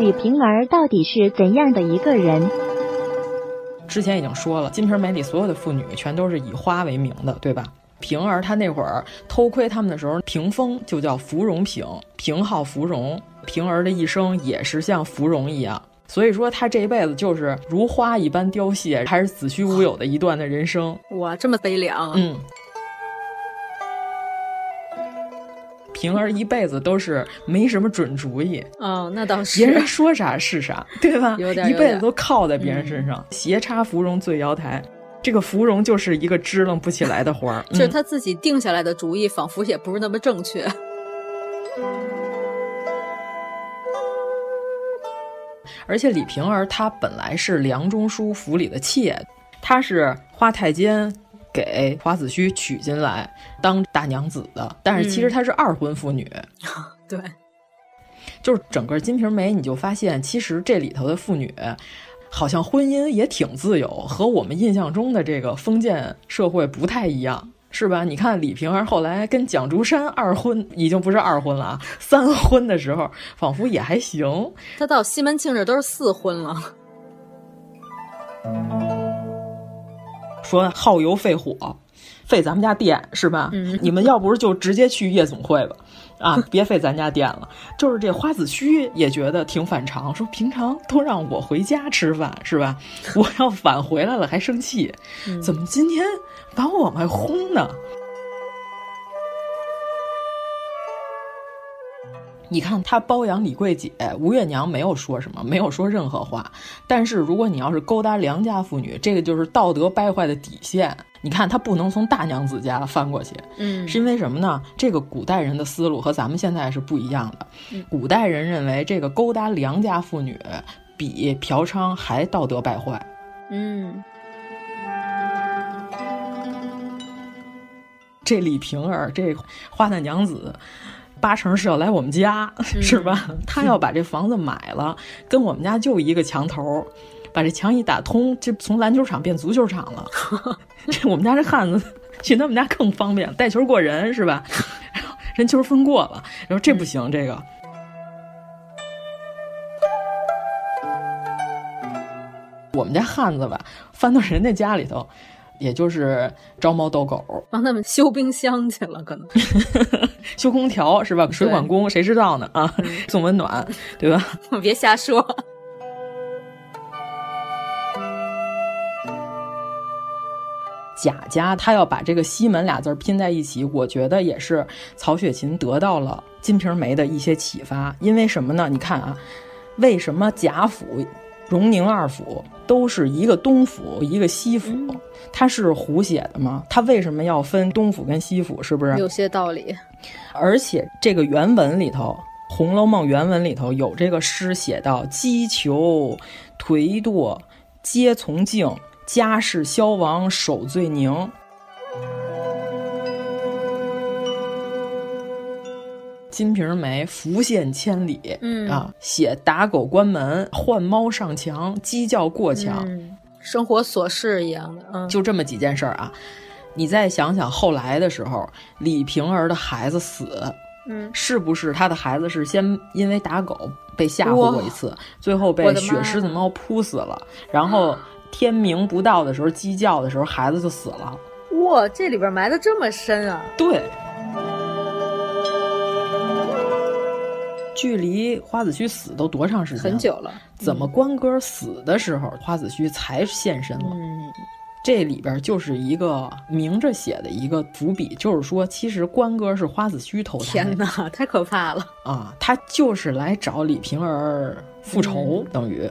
李瓶儿到底是怎样的一个人？之前已经说了，《金瓶梅》里所有的妇女全都是以花为名的，对吧？平儿她那会儿偷窥他们的时候，屏风就叫芙蓉屏，屏号芙蓉。平儿的一生也是像芙蓉一样，所以说她这一辈子就是如花一般凋谢，还是子虚乌有的一段的人生。哇，这么悲凉。嗯。平儿一辈子都是没什么准主意哦，那倒是，别人说啥是啥，对吧？有点一辈子都靠在别人身上，斜插芙蓉醉瑶台，这个芙蓉就是一个支棱不起来的花儿，就是他自己定下来的主意，仿佛也不是那么正确。而且李瓶儿她本来是梁中书府里的妾，她是花太监。给华子虚娶进来当大娘子的，但是其实她是二婚妇女。对，就是整个《金瓶梅》，你就发现其实这里头的妇女好像婚姻也挺自由，和我们印象中的这个封建社会不太一样，是吧？你看李瓶儿后来跟蒋竹山二婚，已经不是二婚了啊，三婚的时候仿佛也还行。她到西门庆这都是四婚了。说耗油费火，费咱们家电是吧？你们要不是就直接去夜总会吧，啊，别费咱家电了。就是这花子虚也觉得挺反常，说平常都让我回家吃饭是吧？我要返回来了还生气，怎么今天把我们轰呢？你看他包养李桂姐，吴月娘没有说什么，没有说任何话。但是如果你要是勾搭良家妇女，这个就是道德败坏的底线。你看他不能从大娘子家翻过去，嗯，是因为什么呢？这个古代人的思路和咱们现在是不一样的。古代人认为这个勾搭良家妇女比嫖娼还道德败坏。嗯，这李瓶儿，这花旦娘子。八成是要来我们家，是吧？他要把这房子买了，跟我们家就一个墙头，把这墙一打通，就从篮球场变足球场了。这我们家这汉子去他们家更方便，带球过人是吧？人球分过了，然后这不行，这个我们家汉子吧，翻到人家家里头。也就是招猫逗狗，帮他们修冰箱去了，可能 修空调是吧？水管工谁知道呢？啊，送温暖，对吧？别瞎说。贾家他要把这个西门俩字拼在一起，我觉得也是曹雪芹得到了《金瓶梅》的一些启发。因为什么呢？你看啊，为什么贾府？荣宁二府都是一个东府一个西府，它是胡写的吗？它为什么要分东府跟西府？是不是有些道理？而且这个原文里头，《红楼梦》原文里头有这个诗写到：“击球颓堕皆从敬，家事消亡守最宁。”《金瓶梅》浮现千里，嗯啊，写打狗关门、换猫上墙、鸡叫过墙，生活琐事一样的，嗯，就这么几件事儿啊。你再想想后来的时候，李瓶儿的孩子死，嗯，是不是他的孩子是先因为打狗被吓唬过一次，最后被血狮子猫扑死了，然后天明不到的时候鸡叫的时候，孩子就死了。哇，这里边埋的这么深啊！对。距离花子虚死都多长时间？很久了。怎么关哥死的时候，花子虚才现身了？嗯，这里边就是一个明着写的一个伏笔，就是说，其实关哥是花子虚投胎。天哪，太可怕了啊！他就是来找李瓶儿复仇，等于。